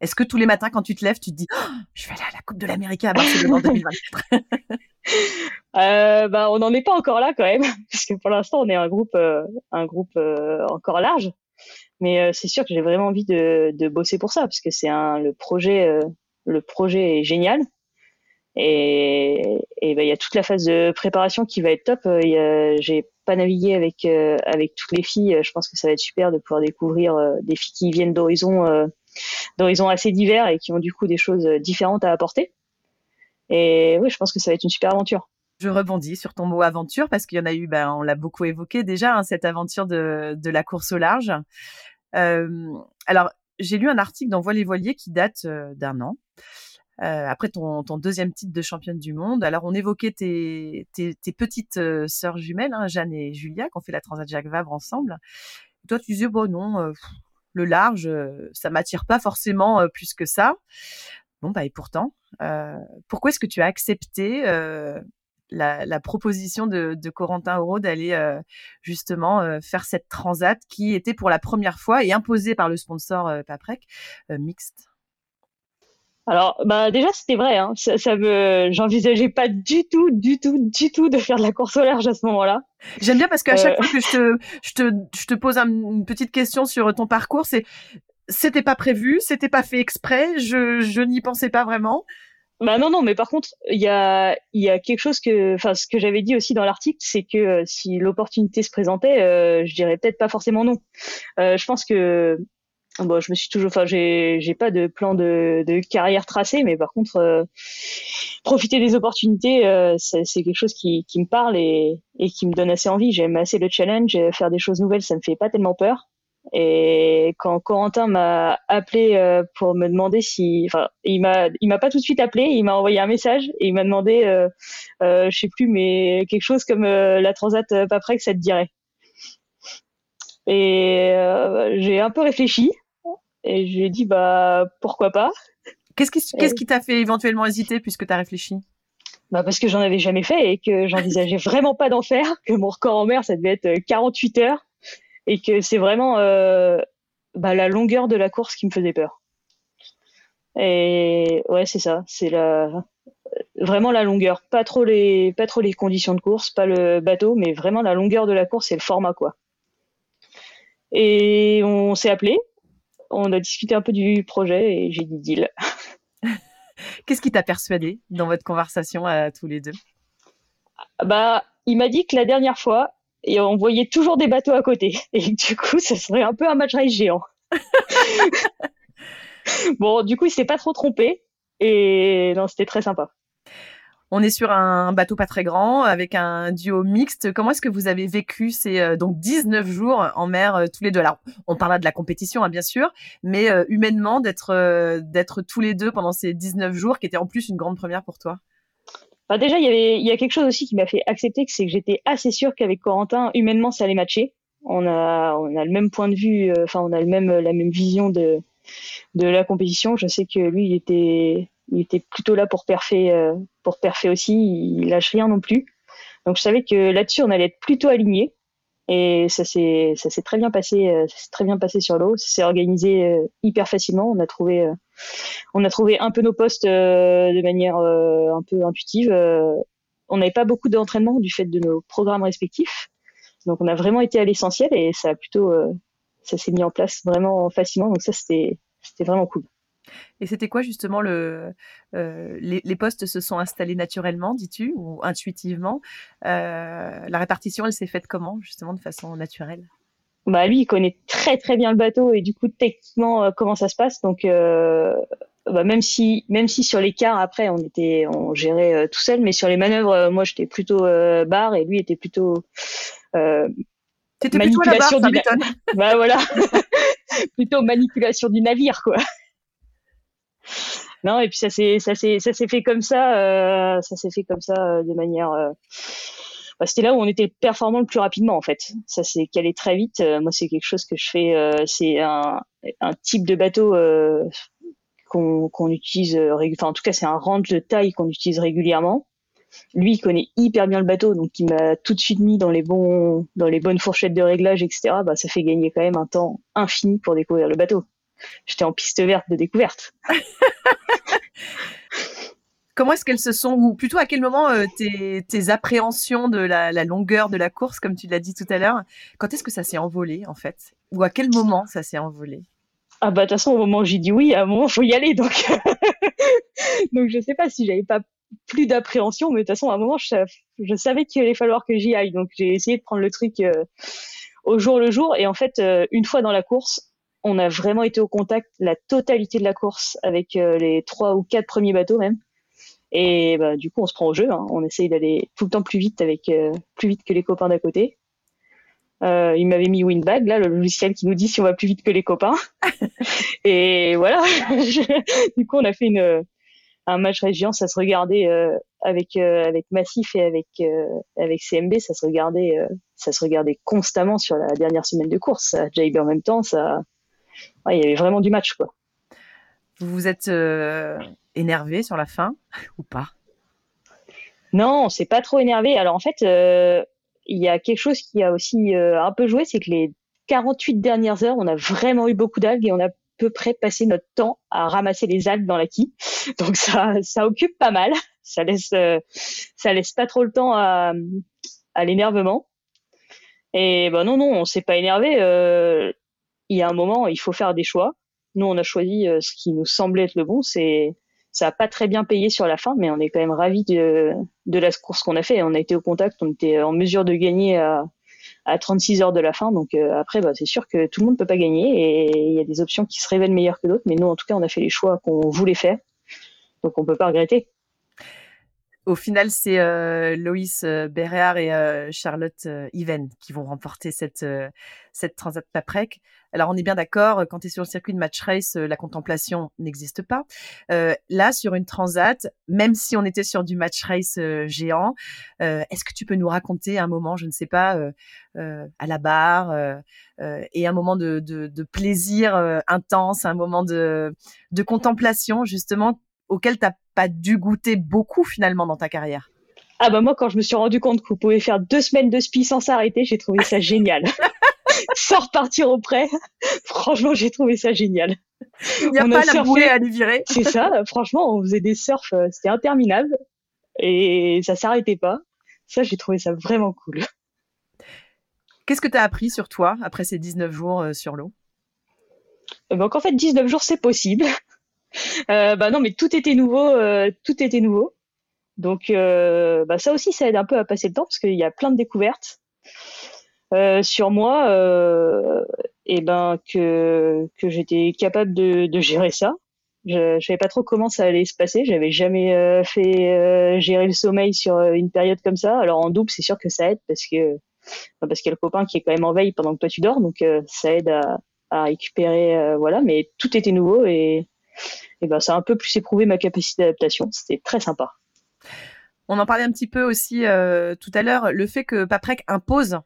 Est-ce que tous les matins quand tu te lèves, tu te dis oh, je vais aller à la Coupe de l'Amérique à Barcelone en 2024 euh, bah, on n'en est pas encore là quand même, puisque pour l'instant on est un groupe, euh, un groupe euh, encore large. Mais c'est sûr que j'ai vraiment envie de, de, bosser pour ça, parce que c'est un le projet, le projet est génial. Et, ben, il y a toute la phase de préparation qui va être top. Euh, j'ai pas navigué avec euh, avec toutes les filles. Je pense que ça va être super de pouvoir découvrir euh, des filles qui viennent d'horizons d'horizons assez divers et qui ont du coup des choses différentes à apporter. Et oui, je pense que ça va être une super aventure. Je rebondis sur ton mot aventure parce qu'il y en a eu, ben, on l'a beaucoup évoqué déjà, hein, cette aventure de, de la course au large. Euh, alors, j'ai lu un article dans Voile et Voilier qui date d'un an euh, après ton, ton, deuxième titre de championne du monde. Alors, on évoquait tes, tes, tes petites euh, sœurs jumelles, hein, Jeanne et Julia, qui ont fait la Transat Jacques Vabre ensemble. toi, tu disais, bon, non, euh, le large, ça m'attire pas forcément plus que ça. Bon, bah, et pourtant, pourquoi est-ce que tu as accepté la, la, proposition de, de Corentin Auro d'aller justement faire cette transat qui était pour la première fois et imposée par le sponsor Paprec mixte? Alors, bah déjà c'était vrai. Hein. Ça, ça me, j'envisageais pas du tout, du tout, du tout de faire de la course au large à ce moment-là. J'aime bien parce qu'à chaque euh. fois que je te, je te, je te pose une petite question sur ton parcours, c'est, c'était pas prévu, c'était pas fait exprès, je, je n'y pensais pas vraiment. Bah non, non, mais par contre, il y a, il y a quelque chose que, enfin, ce que j'avais dit aussi dans l'article, c'est que euh, si l'opportunité se présentait, euh, je dirais peut-être pas forcément non. Euh, je pense que Bon, je me suis toujours, enfin, j'ai, j'ai pas de plan de, de carrière tracé, mais par contre, euh, profiter des opportunités, euh, c'est, quelque chose qui, qui me parle et, et qui me donne assez envie. J'aime assez le challenge, faire des choses nouvelles, ça me fait pas tellement peur. Et quand Corentin m'a appelé euh, pour me demander si, enfin, il m'a, il m'a pas tout de suite appelé, il m'a envoyé un message et il m'a demandé, euh, je sais plus, mais quelque chose comme la Transat Paprec, ça te dirait. Et j'ai un peu réfléchi et je lui ai dit, bah, pourquoi pas. Qu'est-ce qui t'a fait éventuellement hésiter puisque tu as réfléchi? Bah parce que j'en avais jamais fait et que j'envisageais vraiment pas d'en faire, que mon record en mer ça devait être 48 euh, heures et que c'est vraiment euh, bah, la longueur de la course qui me faisait peur. Et ouais, c'est ça, c'est la vraiment la longueur, pas trop les pas trop les conditions de course, pas le bateau, mais vraiment la longueur de la course et le format quoi. Et on s'est appelé, on a discuté un peu du projet et j'ai dit deal. Qu'est-ce qui t'a persuadé dans votre conversation à tous les deux? Bah, il m'a dit que la dernière fois, et on voyait toujours des bateaux à côté. Et du coup, ça serait un peu un match race géant. bon, du coup, il s'est pas trop trompé. Et non, c'était très sympa. On est sur un bateau pas très grand avec un duo mixte. Comment est-ce que vous avez vécu ces euh, donc 19 jours en mer euh, tous les deux? Alors, on parlera de la compétition hein, bien sûr, mais euh, humainement d'être tous les deux pendant ces 19 jours qui était en plus une grande première pour toi? Bah, déjà, il y il y a quelque chose aussi qui m'a fait accepter c'est que j'étais assez sûre qu'avec Corentin humainement ça allait matcher. On a on a le même point de vue, enfin on a le même la même vision de de la compétition. Je sais que lui, il était il était plutôt là pour perfer, euh, pour perfer aussi. Il lâche rien non plus. Donc je savais que là-dessus, on allait être plutôt alignés. Et ça s'est ça très bien passé, euh, très bien passé sur l'eau. Ça s'est organisé euh, hyper facilement. On a trouvé on a trouvé un peu nos postes de manière un peu intuitive. on n'avait pas beaucoup d'entraînement du fait de nos programmes respectifs. Donc on a vraiment été à l'essentiel et ça a plutôt ça s'est mis en place vraiment facilement. Donc ça c'était c'était vraiment cool. Et c'était quoi justement le euh, les, postes se sont installés naturellement, dis-tu, ou intuitivement? Euh, La répartition, elle s'est faite comment, justement, de façon naturelle? Bah lui, il connaît très très bien le bateau et du coup techniquement euh, comment ça se passe? Donc bah, même si même si sur les quarts après on était on gérait tout seul, mais sur les manœuvres, moi j'étais plutôt barre et lui était plutôt manipulation plutôt du bah voilà. Plutôt manipulation du navire quoi non, et puis ça s'est ça s'est ça s'est fait comme ça, euh, ça s'est fait comme ça euh, de manière. Euh, bah, c'était là où on était performant le plus rapidement en fait. Ça s'est calé très vite. moi, c'est quelque chose que je fais. c'est un, un type de bateau qu'on qu'on utilise. Enfin, en tout cas, c'est un range de taille qu'on utilise régulièrement. Lui, il connaît hyper bien le bateau, donc il m'a tout de suite mis dans les bons, dans les bonnes fourchettes de réglage, etc. Bah, ça fait gagner quand même un temps infini pour découvrir le bateau j'étais en piste verte de découverte. Comment est-ce qu'elles se sont, ou plutôt à quel moment euh, tes, appréhensions de la, longueur de la course, comme tu l'as dit tout à l'heure, quand est-ce que ça s'est envolé en fait? Ou à quel moment ça s'est envolé? Ah bah de toute façon au moment où j'ai dit oui, à un moment il faut y aller, donc donc je sais pas si j'avais pas plus d'appréhension, mais de toute façon à un moment je, savais qu'il allait falloir que j'y aille, donc j'ai essayé de prendre le truc euh, au jour le jour, et en fait euh, une fois dans la course, on a vraiment été au contact la totalité de la course avec euh, les trois ou quatre premiers bateaux même. Et bah, du coup, on se prend au jeu. Hein. On essaye d'aller tout le temps plus vite avec euh, plus vite que les copains d'à côté. Euh, il m'avait mis Winbag, là, le logiciel qui nous dit si on va plus vite que les copains. et voilà. du coup, on a fait une, un match région. Ça se regardait avec avec Massif et avec avec CMB. Ça se regardait ça se regardait constamment sur la dernière semaine de course. Ça a en même temps. Ça il y avait vraiment du match, quoi. Vous vous êtes euh, énervé sur la fin ou pas? Non, on s'est pas trop énervé. Alors en fait, euh, il y a quelque chose qui a aussi euh, un peu joué, c'est que les 48 dernières heures, on a vraiment eu beaucoup d'algues et on a à peu près passé notre temps à ramasser les algues dans la quille. Donc ça, ça occupe pas mal. Ça laisse, ça laisse pas trop le temps à, à l'énervement. Et ben non, non, on s'est pas énervé il y a un moment, il faut faire des choix. Nous, on a choisi euh, ce qui nous semblait être le bon. C'est ça n'a pas très bien payé sur la fin, mais on est quand même ravis de, la course qu'on a fait. On a été au contact, on était en mesure de gagner à, à 36 heures de la fin. Donc euh, après, bah, c'est sûr que tout le monde peut pas gagner et il y a des options qui se révèlent meilleures que d'autres. Mais nous, en tout cas, on a fait les choix qu'on voulait faire, donc on peut pas regretter. Au final, c'est euh, Loïs euh, et euh, Charlotte euh, Even qui vont remporter cette, euh, cette Transat Paprec. Alors, on est bien d'accord, quand tu es sur le circuit de match race, la contemplation n'existe pas. là, sur une Transat, même si on était sur du match race géant, est-ce que tu peux nous raconter un moment, je ne sais pas, à la barre et un moment de, de, de plaisir intense, un moment de, de contemplation, justement, auquel tu n'as pas dû goûter beaucoup finalement dans ta carrière Ah bah moi quand je me suis rendu compte qu'on pouvait faire deux semaines de spi sans s'arrêter, j'ai trouvé ça génial. sans repartir au prêt, franchement j'ai trouvé ça génial. Il n'y a pas la à lui virer. C'est ça, franchement on faisait des surfs, euh, c'était interminable et ça s'arrêtait pas. Ça j'ai trouvé ça vraiment cool. Qu'est-ce que tu as appris sur toi après ces 19 jours euh, sur l'eau? Donc eh en fait 19 jours c'est possible. Euh, bah non, mais tout était nouveau, euh, tout était nouveau. Donc euh, bah ça aussi, ça aide un peu à passer le temps parce qu'il y a plein de découvertes sur moi et ben que que j'étais capable de, gérer ça. Je, je savais pas trop comment ça allait se passer. J'avais jamais fait gérer le sommeil sur une période comme ça. Alors en double, c'est sûr que ça aide parce que parce qu'il y a le copain qui est quand même en veille pendant que toi tu dors, donc ça aide à, à récupérer. voilà, mais tout était nouveau et et ben ça a un peu plus éprouvé ma capacité d'adaptation. C'était très sympa. On en parlait un petit peu aussi euh, tout à l'heure, le fait que Paprec impose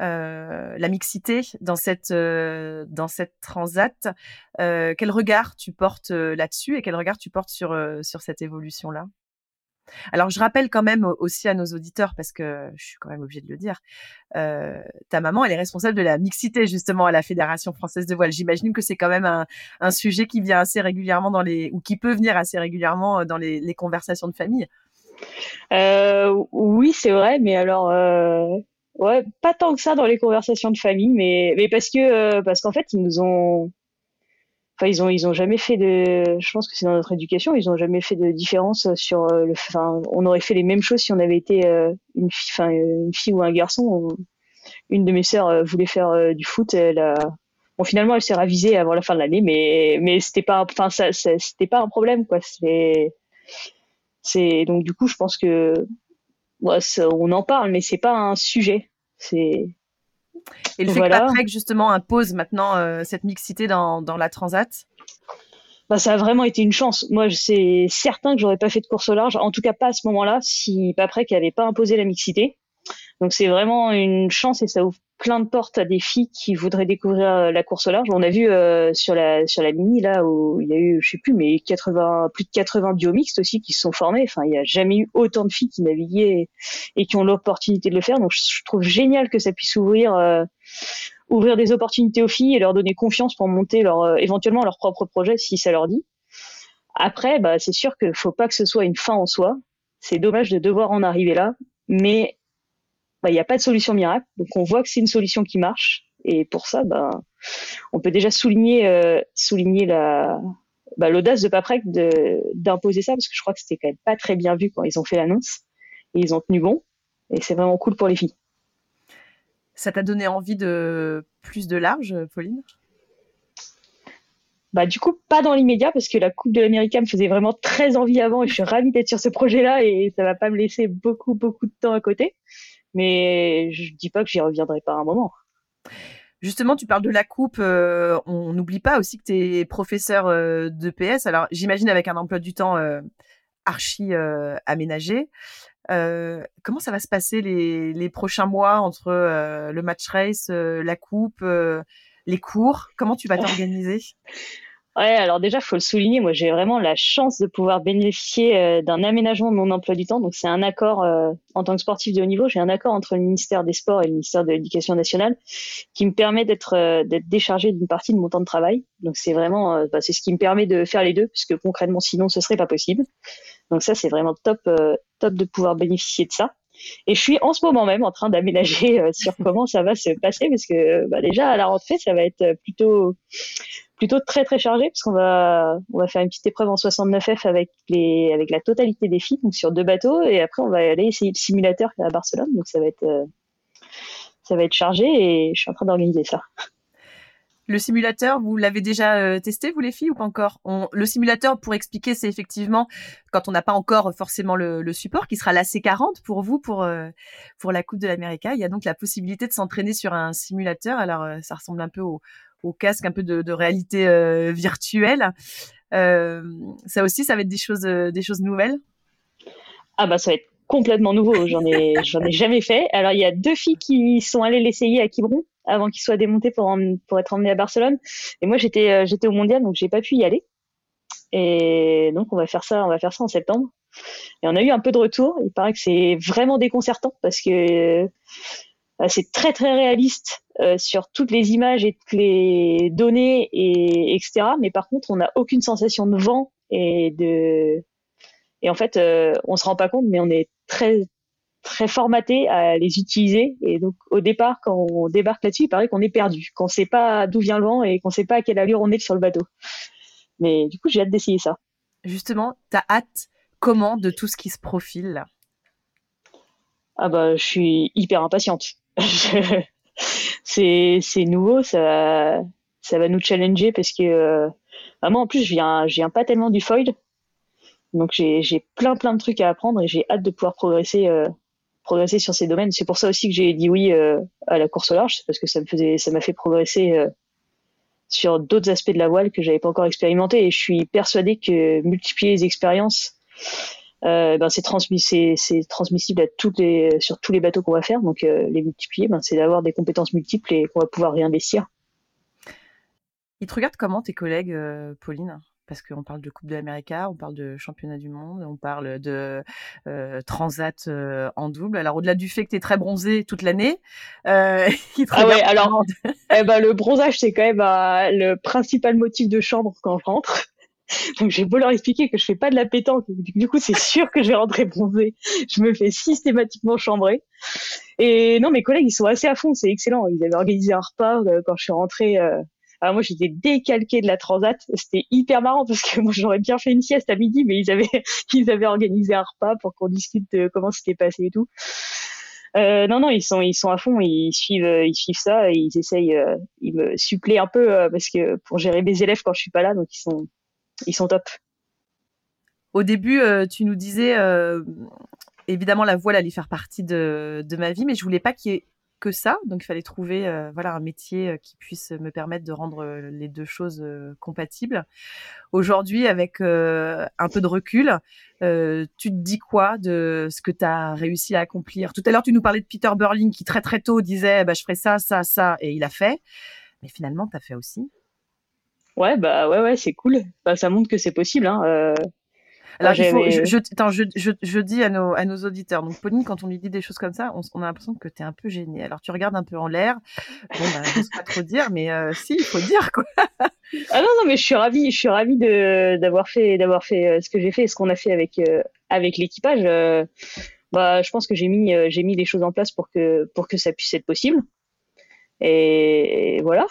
euh, la mixité dans cette euh, dans cette transat. quel regard tu portes là-dessus et quel regard tu portes sur sur cette évolution là Alors, je rappelle quand même aussi à nos auditeurs, parce que je suis quand même obligée de le dire, euh, ta maman, elle est responsable de la mixité justement à la Fédération française de voile. J'imagine que c'est quand même un, sujet qui vient assez régulièrement dans les, ou qui peut venir assez régulièrement dans les, conversations de famille. Euh, oui, c'est vrai, mais alors, euh, ouais, pas tant que ça dans les conversations de famille, mais, mais parce que, euh, parce qu'en fait, ils nous ont, ils ont ils ont jamais fait de je pense que c'est dans notre éducation ils ont jamais fait de différence sur euh, le enfin on aurait fait les mêmes choses si on avait été euh, une fille enfin une fille ou un garçon. Une de mes sœurs euh, voulait faire du foot elle a bon finalement elle s'est ravisée avant la fin de l'année mais mais c'était pas enfin ça, c'était pas un problème quoi. C'est c'est donc du coup je pense que ouais, on en parle mais c'est pas un sujet. C'est et le fait que Patrick, justement, impose maintenant euh, cette mixité dans, dans la Transat? Bah, ça a vraiment été une chance. Moi, c'est certain que j'aurais pas fait de course au large, en tout cas pas à ce moment-là, si Paprec n'avait pas imposé la mixité. Donc c'est vraiment une chance et ça ouvre plein de portes à des filles qui voudraient découvrir euh, la course au large. On a vu euh, sur la sur mini là où il y a eu je sais plus mais 80 plus de 80 biomixtes aussi qui se sont formés. Enfin il n'y a jamais eu autant de filles qui naviguaient et, qui ont l'opportunité de le faire. Donc je, trouve génial que ça puisse ouvrir euh, ouvrir des opportunités aux filles et leur donner confiance pour monter éventuellement leur propre projet si ça leur dit. Après bah c'est sûr qu'il faut pas que ce soit une fin en soi. C'est dommage de devoir en arriver là, mais bah, il n'y a pas de solution miracle. Donc on voit que c'est une solution qui marche. Et pour ça, bah, on peut déjà souligner, euh, souligner la, bah, l'audace de Paprec d'imposer ça, parce que je crois que c'était quand même pas très bien vu quand ils ont fait l'annonce. Et ils ont tenu bon. Et c'est vraiment cool pour les filles. Ça t'a donné envie de plus de large, Pauline? Bah, du coup, pas dans l'immédiat parce que la Coupe de l'Amérique me faisait vraiment très envie avant et je suis ravie d'être sur ce projet-là et ça va pas me laisser beaucoup, beaucoup de temps à côté mais je dis pas que j'y reviendrai pas un moment. Justement, tu parles de la coupe. Euh, on n'oublie pas aussi que tu es professeur euh, de PS. Alors, j'imagine avec un emploi du temps euh, archi aménagé. comment ça va se passer les, les prochains mois entre le match race, la coupe, les cours? Comment tu vas t'organiser? Ouais, alors déjà, faut le souligner. Moi, j'ai vraiment la chance de pouvoir bénéficier euh, d'un aménagement de mon emploi du temps. Donc, c'est un accord euh, en tant que sportif de haut niveau. J'ai un accord entre le ministère des Sports et le ministère de l'Éducation nationale qui me permet d'être euh, déchargé d'une partie de mon temps de travail. Donc, c'est vraiment, bah, c'est ce qui me permet de faire les deux, puisque concrètement, sinon, ce serait pas possible. Donc, ça, c'est vraiment top, top de pouvoir bénéficier de ça. Et je suis en ce moment même en train d'aménager sur comment ça va se passer, parce que bah, déjà à la rentrée, ça va être plutôt plutôt très très chargé parce qu'on va on va faire une petite épreuve en 69F avec les avec la totalité des filles donc sur deux bateaux et après on va aller essayer le simulateur à Barcelone donc ça va être euh, ça va être chargé et je suis en train d'organiser ça. Le simulateur, vous l'avez déjà euh, testé, vous les filles, ou pas encore? Le simulateur, pour expliquer, c'est effectivement quand on n'a pas encore forcément le, support, qui sera la C40 pour vous, pour, euh, pour la Coupe de l'Amérique. Il y a donc la possibilité de s'entraîner sur un simulateur. Alors, ça ressemble un peu au, casque un peu de, réalité euh, virtuelle. Euh, ça aussi, ça va être des choses, euh, des choses nouvelles? Ah bah ça va être complètement nouveau. J'en ai, j'en ai jamais fait. Alors il y a deux filles qui sont allées l'essayer à Quiberon avant qu'il soit démonté pour, pour être emmené à Barcelone. Et moi j'étais, j'étais au mondial donc j'ai pas pu y aller. Et donc on va faire ça, on va faire ça en septembre. Et on a eu un peu de retour. Il paraît que c'est vraiment déconcertant parce que c'est très très réaliste euh, sur toutes les images et toutes les données et etc. Mais par contre, on n'a aucune sensation de vent et de et en fait, euh, on se rend pas compte, mais on est très très formaté à les utiliser. Et donc, au départ, quand on débarque là-dessus, il paraît qu'on est perdu, qu'on sait pas d'où vient le vent et qu'on sait pas à quelle allure on est sur le bateau. Mais du coup, j'ai hâte d'essayer ça. Justement, tu as hâte comment de tout ce qui se profile Ah bah, je suis hyper impatiente. c'est c'est nouveau, ça ça va nous challenger parce que euh, bah, moi en plus je viens je viens pas tellement du foil, donc j'ai plein plein de trucs à apprendre et j'ai hâte de pouvoir progresser euh, progresser sur ces domaines. C'est pour ça aussi que j'ai dit oui euh, à la course au large, parce que ça me faisait ça m'a fait progresser sur d'autres aspects de la voile que j'avais pas encore expérimenté et je suis persuadée que multiplier les expériences euh, ben c'est transmis, c'est, transmissible à toutes les, sur tous les bateaux qu'on va faire. Donc euh, les multiplier, ben, c'est d'avoir des compétences multiples et qu'on va pouvoir réinvestir. Ils te regardent comment tes collègues, euh, Pauline? Parce qu'on parle de Coupe de l'Amérique, on parle de Championnat du Monde, on parle de euh, Transat euh, en double. Alors au-delà du fait que tu es très bronzé toute l'année, euh, ah ouais, alors eh ben, le bronzage c'est quand même euh, le principal motif de chambre quand je rentre. Donc j'ai beau leur expliquer que je fais pas de la pétanque, du coup c'est sûr que je vais rentrer bronzé. Je me fais systématiquement chambrer. Et non, mes collègues ils sont assez à fond, c'est excellent. Ils avaient organisé un repas quand je suis rentrée alors moi, j'étais décalquée de la transat. C'était hyper marrant parce que moi, j'aurais bien fait une sieste à midi, mais ils avaient, ils avaient organisé un repas pour qu'on discute de comment c'était passé et tout. Euh, non, non, ils sont, ils sont à fond, ils suivent, euh, ils suivent ça, et ils essayent, euh, ils me suppléent un peu parce que pour gérer mes élèves quand je suis pas là, donc ils sont, ils sont top. Au début, tu nous disais, évidemment, la voile allait faire partie de, de ma vie, mais je voulais pas qu'il y ait que ça. Donc, il fallait trouver euh, voilà, un métier euh, qui puisse me permettre de rendre euh, les deux choses compatibles. Aujourd'hui, avec un peu de recul, tu te dis quoi de ce que tu as réussi à accomplir? Tout à l'heure, tu nous parlais de Peter Burling qui très très tôt disait bah, je ferai ça, ça, ça, et il a fait. Mais finalement, tu as fait aussi. Ouais, bah ouais, ouais, c'est cool. Bah, ça montre que c'est possible. Hein. Alors, il faut, je, je, attends, je, je, je, dis à nos, à nos auditeurs, donc Pauline, quand on lui dit des choses comme ça, on, on a l'impression que tu es un peu gênée. Alors, tu regardes un peu en l'air. Bon, bah, je sais pas trop dire, mais euh, si, il faut dire, quoi. ah non, non, mais je suis ravie, je suis ravie de, d'avoir fait, d'avoir fait euh, ce que j'ai fait, ce qu'on a fait avec, euh, avec l'équipage. bah, je pense que j'ai mis, j'ai mis les choses en place pour que, pour que ça puisse être possible. Et voilà.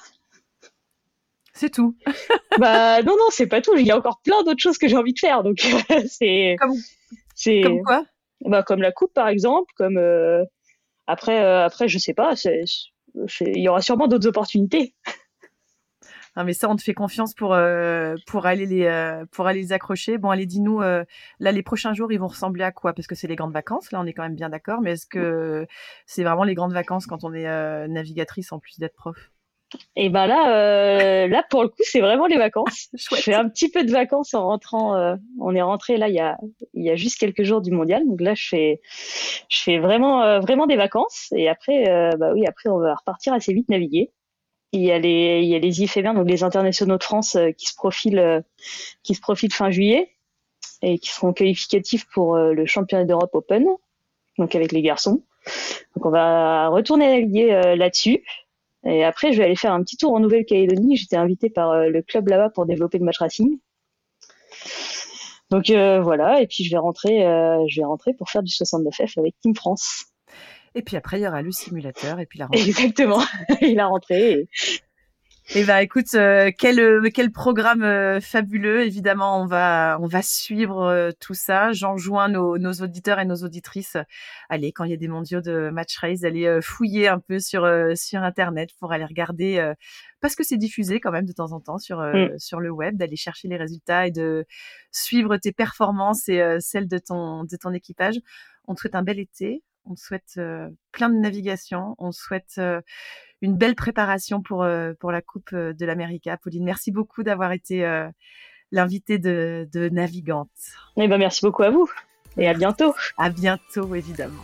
C'est tout. bah non non c'est pas tout. Il y a encore plein d'autres choses que j'ai envie de faire. Donc c'est comme quoi? Bah comme la coupe par exemple. Comme euh... après euh, après je sais pas. Il y aura sûrement d'autres opportunités. Ah, mais ça, on te fait confiance pour euh, pour aller les euh, pour aller les accrocher. Bon, allez, dis-nous là les prochains jours, ils vont ressembler à quoi? Parce que c'est les grandes vacances. Là, on est quand même bien d'accord. Mais est-ce que c'est vraiment les grandes vacances quand on est navigatrice en plus d'être prof? Et ben là, euh, là pour le coup, c'est vraiment les vacances. je fais un petit peu de vacances en rentrant. Euh, on est rentré là il y a il y a juste quelques jours du mondial, donc là je fais je fais vraiment euh, vraiment des vacances. Et après, bah oui, après on va repartir assez vite naviguer. Il y a les il y a les donc les internationaux de France qui se profilent qui se profilent fin juillet et qui seront qualificatifs pour le championnat d'Europe Open, donc avec les garçons. Donc on va retourner naviguer là-dessus. Et après, je vais aller faire un petit tour en Nouvelle-Calédonie. J'étais invitée par euh, le club là-bas pour développer le match racing. Donc euh, voilà, et puis je vais rentrer, euh, je vais rentrer pour faire du 69F avec Team France. Et puis après, il y aura le simulateur et puis la rentrée. Exactement, et la rentrée. Eh ben, écoute, euh, quel euh, quel programme euh, fabuleux. Évidemment, on va on va suivre tout ça. J'enjoins nos, nos auditeurs et nos auditrices. Allez, quand il y a des mondiaux de match race, allez fouiller un peu sur sur internet pour aller regarder parce que c'est diffusé quand même de temps en temps sur mm. sur le web, d'aller chercher les résultats et de suivre tes performances et celles de ton de ton équipage. On te souhaite un bel été. On te souhaite plein de navigation. On souhaite une belle préparation pour, pour la Coupe de l'Amérique. Pauline, merci beaucoup d'avoir été l'invitée de, de Navigante. Eh ben, merci beaucoup à vous et à bientôt. À bientôt, évidemment.